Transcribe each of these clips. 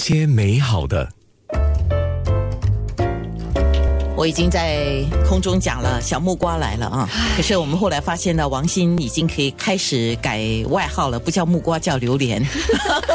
些美好的。我已经在空中讲了，小木瓜来了啊！可是我们后来发现呢，王鑫已经可以开始改外号了，不叫木瓜，叫榴莲。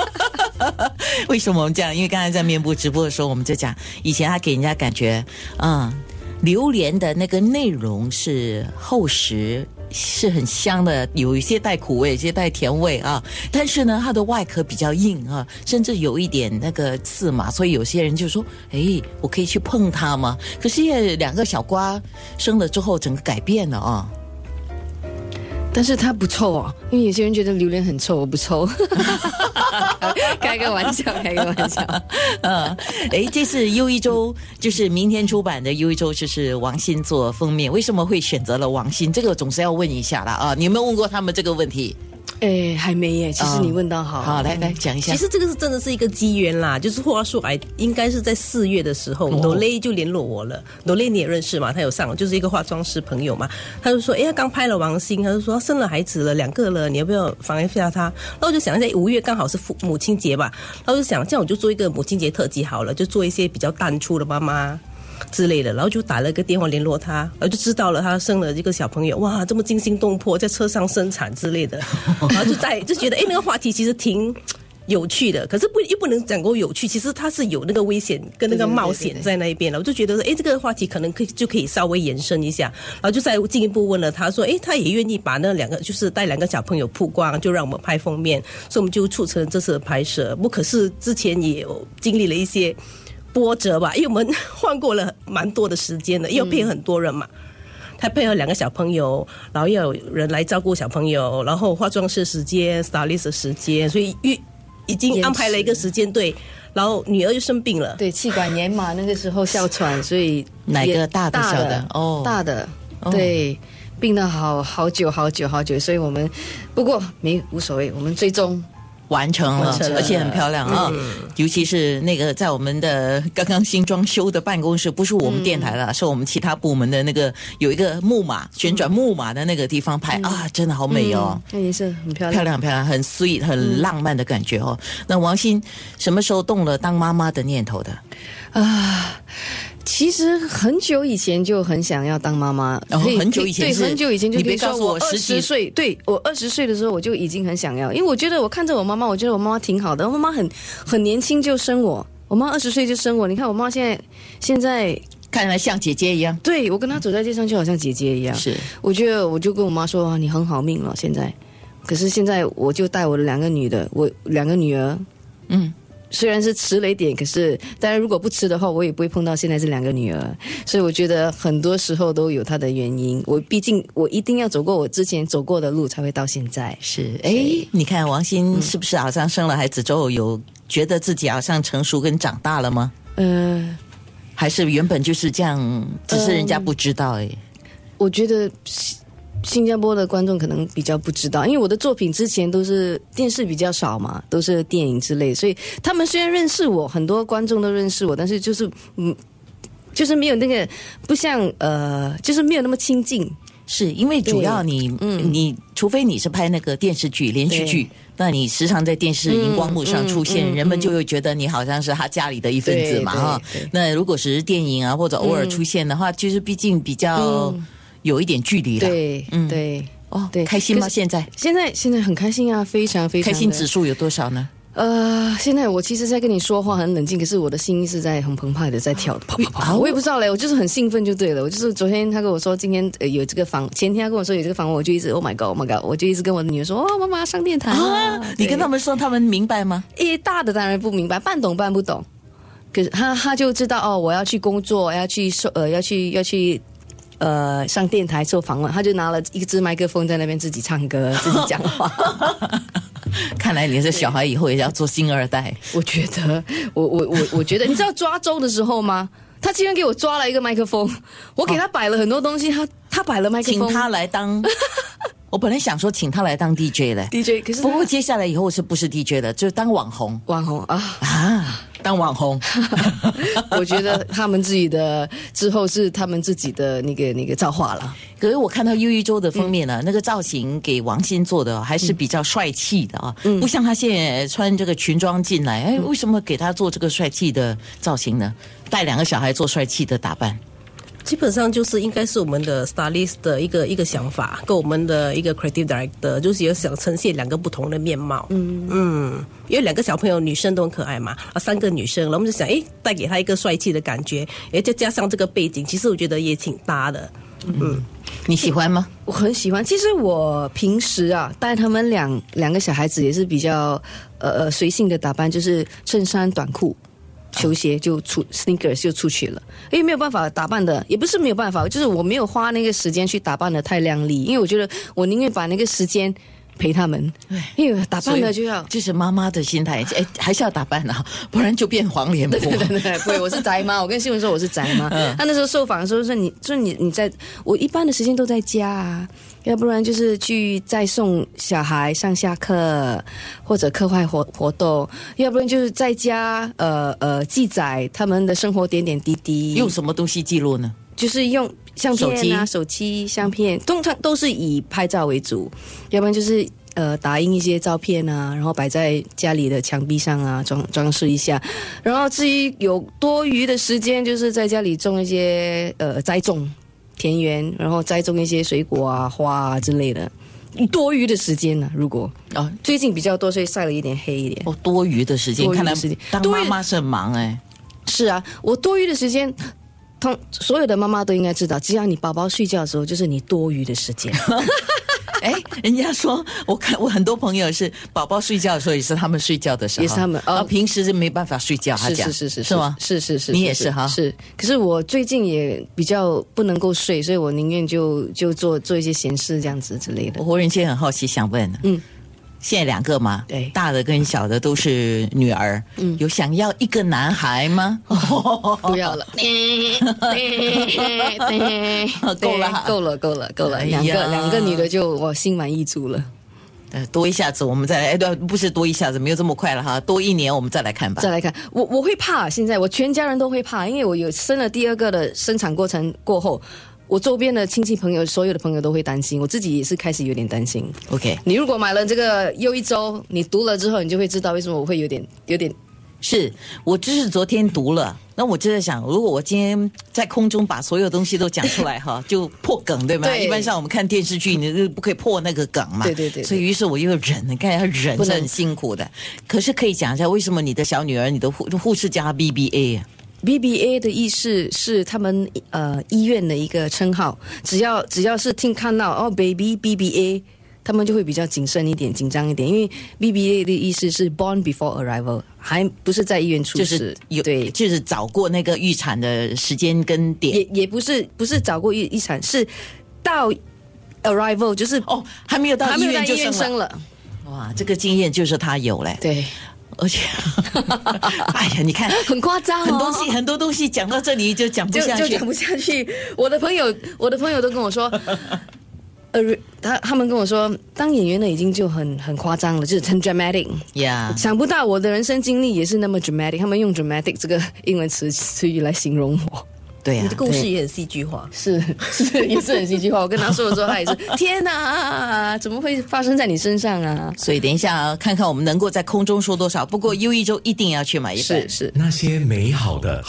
为什么我们这样？因为刚才在面部直播的时候，我们就讲，以前他给人家感觉，嗯，榴莲的那个内容是厚实。是很香的，有一些带苦味，有些带甜味啊。但是呢，它的外壳比较硬啊，甚至有一点那个刺嘛，所以有些人就说：“哎，我可以去碰它吗？”可是两个小瓜生了之后，整个改变了啊。但是它不臭啊，因为有些人觉得榴莲很臭，我不臭。开个玩笑，开个玩笑。嗯，哎，这次优一周就是明天出版的优一周，就是王鑫做封面，为什么会选择了王鑫？这个总是要问一下了啊！你有没有问过他们这个问题？哎，还没耶。其实你问到好，好来来讲一下。其实这个是真的是一个机缘啦，就是话说来，应该是在四月的时候，罗雷就联络我了。罗雷你也认识嘛？他有上，就是一个化妆师朋友嘛。他就说，哎，他刚拍了王心，他就说生了孩子了，两个了，你要不要访一下他？然后我就想一下五月刚好是父母亲节吧，然后就想这样我就做一个母亲节特辑好了，就做一些比较淡出的妈妈。之类的，然后就打了个电话联络他，然后就知道了他生了一个小朋友，哇，这么惊心动魄，在车上生产之类的，然后就在就觉得，哎，那个话题其实挺有趣的，可是不又不能讲够有趣，其实它是有那个危险跟那个冒险在那一边了，我就觉得说，哎，这个话题可能可以就可以稍微延伸一下，然后就再进一步问了他说，哎，他也愿意把那两个就是带两个小朋友曝光，就让我们拍封面，所以我们就促成这次的拍摄。不可是之前也有经历了一些。波折吧，因为我们换过了蛮多的时间的，要配合很多人嘛。他配合两个小朋友，然后要有人来照顾小朋友，然后化妆师时间、stylist 时间，所以预已经安排了一个时间对。然后女儿又生病了，对，气管炎嘛，那个时候哮喘，所以哪个大的小的 哦，大的对，病了好好久好久好久，所以我们不过没无所谓，我们最终。完成了，而且很漂亮啊！尤其是那个在我们的刚刚新装修的办公室，不是我们电台了，是我们其他部门的那个有一个木马旋转木马的那个地方拍啊，真的好美哦！那也是很漂亮，漂亮漂亮，很 sweet，很浪漫的感觉哦。那王鑫什么时候动了当妈妈的念头的啊？其实很久以前就很想要当妈妈，然后很久以前对很久以前就你别告诉我十几岁，对我二十岁的时候我就已经很想要，因为我觉得我看着我妈妈，我觉得我妈妈挺好的，我妈妈很很年轻就生我，我妈二十岁就生我，你看我妈现在现在看起来像姐姐一样，对我跟她走在街上就好像姐姐一样，是，我觉得我就跟我妈说啊你很好命了现在，可是现在我就带我的两个女的，我两个女儿，嗯。虽然是迟了一点，可是当然如果不吃的话，我也不会碰到现在这两个女儿。所以我觉得很多时候都有它的原因。我毕竟我一定要走过我之前走过的路，才会到现在。是，哎，你看王鑫是不是好像生了孩子之后，有觉得自己好像成熟跟长大了吗？嗯，还是原本就是这样，只是人家不知道哎。我觉得。新加坡的观众可能比较不知道，因为我的作品之前都是电视比较少嘛，都是电影之类，所以他们虽然认识我，很多观众都认识我，但是就是嗯，就是没有那个不像呃，就是没有那么亲近。是因为主要你嗯，你除非你是拍那个电视剧连续剧，那你时常在电视荧光幕上出现，人们就会觉得你好像是他家里的一份子嘛哈。那如果是电影啊或者偶尔出现的话，就是毕竟比较。有一点距离了，对，嗯，对，哦，对，开心吗？现在，现在，现在很开心啊，非常非常开心，指数有多少呢？呃，现在我其实在跟你说话很冷静，可是我的心是在很澎湃的在跳，跑跑跑，我也不知道嘞，我就是很兴奋就对了。我就是昨天他跟我说今天呃有这个房，前天他跟我说有这个房，我就一直 Oh my God，Oh my God，我就一直跟我的女儿说哦，妈妈上电台啊。你跟他们说，他们明白吗？诶，大的当然不明白，半懂半不懂。可是他他就知道哦，我要去工作，要去收呃，要去要去。呃，上电台做访问，他就拿了一支麦克风在那边自己唱歌、自己讲话。看来你是小孩以后也要做星二代。我觉得，我我我我觉得，你知道抓周的时候吗？他竟然给我抓了一个麦克风，我给他摆了很多东西，他他摆了麦克风，请他来当。我本来想说请他来当 DJ 嘞，DJ，可是不过接下来以后是不是 DJ 的，就当网红，网红啊啊。当网红。我觉得他们自己的之后是他们自己的那个那个造化了。可是我看到优一周的封面呢，那个造型给王心做的还是比较帅气的啊，不像他现在穿这个裙装进来，哎，为什么给他做这个帅气的造型呢？带两个小孩做帅气的打扮。基本上就是应该是我们的 stylist 的一个一个想法，跟我们的一个 creative director，就是有想呈现两个不同的面貌。嗯嗯，因为两个小朋友女生都很可爱嘛，啊，三个女生，然后我们就想，哎，带给她一个帅气的感觉，哎，再加上这个背景，其实我觉得也挺搭的。嗯，你喜欢吗？我很喜欢。其实我平时啊，带他们两两个小孩子也是比较呃呃随性的打扮，就是衬衫短裤。球鞋就出 sneakers 就出去了，因为没有办法打扮的，也不是没有办法，就是我没有花那个时间去打扮的太靓丽，因为我觉得我宁愿把那个时间陪他们，因为打扮了就要就是妈妈的心态，哎，还是要打扮啊，不然就变黄脸婆。对 对对，对，我是宅妈，我跟新闻说我是宅妈，他那时候受访的时候说你，说你你在我一般的时间都在家啊。要不然就是去再送小孩上下课，或者课外活活动；要不然就是在家呃呃记载他们的生活点点滴滴。用什么东西记录呢？就是用相片啊，手机相片，通常都是以拍照为主。要不然就是呃打印一些照片啊，然后摆在家里的墙壁上啊，装装饰一下。然后至于有多余的时间，就是在家里种一些呃栽种。田园，然后栽种一些水果啊、花啊之类的。多余的时间呢？如果啊，最近比较多，所以晒了一点黑一点。哦，多余的时间，看来时间当妈妈是很忙哎。是啊，我多余的时间，通所有的妈妈都应该知道，只要你宝宝睡觉的时候，就是你多余的时间。哎，人家说，我看我很多朋友是宝宝睡觉的时候，也是他们睡觉的时候，也是他们啊，平时是没办法睡觉。是是是是是吗？是是是，你也是哈。是，可是我最近也比较不能够睡，所以我宁愿就就做做一些闲事这样子之类的。我忽然间很好奇，想问，嗯。现在两个吗？对，大的跟小的都是女儿。嗯，有想要一个男孩吗？不要了，够了，够了，够了，够了。两个两个女的就我心满意足了。呃，多一下子我们再来，哎，对，不是多一下子，没有这么快了哈。多一年我们再来看吧。再来看，我我会怕，现在我全家人都会怕，因为我有生了第二个的生产过程过后。我周边的亲戚朋友，所有的朋友都会担心，我自己也是开始有点担心。OK，你如果买了这个又一周，你读了之后，你就会知道为什么我会有点有点。是我就是昨天读了，那我就在想，如果我今天在空中把所有东西都讲出来哈，就破梗对吗？对。一般上我们看电视剧，你是不可以破那个梗嘛？对对对。所以于是我又忍，你看要忍是很辛苦的。可是可以讲一下，为什么你的小女儿，你的护护士加 BBA 啊？B B A 的意思是他们呃医院的一个称号，只要只要是听看到哦，baby B B A，他们就会比较谨慎一点、紧张一点，因为 B B A 的意思是 born before arrival，还不是在医院出世，有对，就是找过那个预产的时间跟点，也也不是不是找过预预产，是到 arrival，就是哦还没有到医院就生了，哇，这个经验就是他有嘞，对。而且，哎呀，你看，很夸张哦，很多东西，很多东西讲到这里就讲不下去，就讲不下去。我的朋友，我的朋友都跟我说，呃，他他们跟我说，当演员的已经就很很夸张了，就是很 dramatic。Yeah，想不到我的人生经历也是那么 dramatic。他们用 dramatic 这个英文词词语来形容我。对呀，你的故事也很戏剧化，是是也是很戏剧化。我跟他说的时候，他也是 天哪，怎么会发生在你身上啊？所以等一下看看我们能够在空中说多少。不过优一周一定要去买一本，是是那些美好的。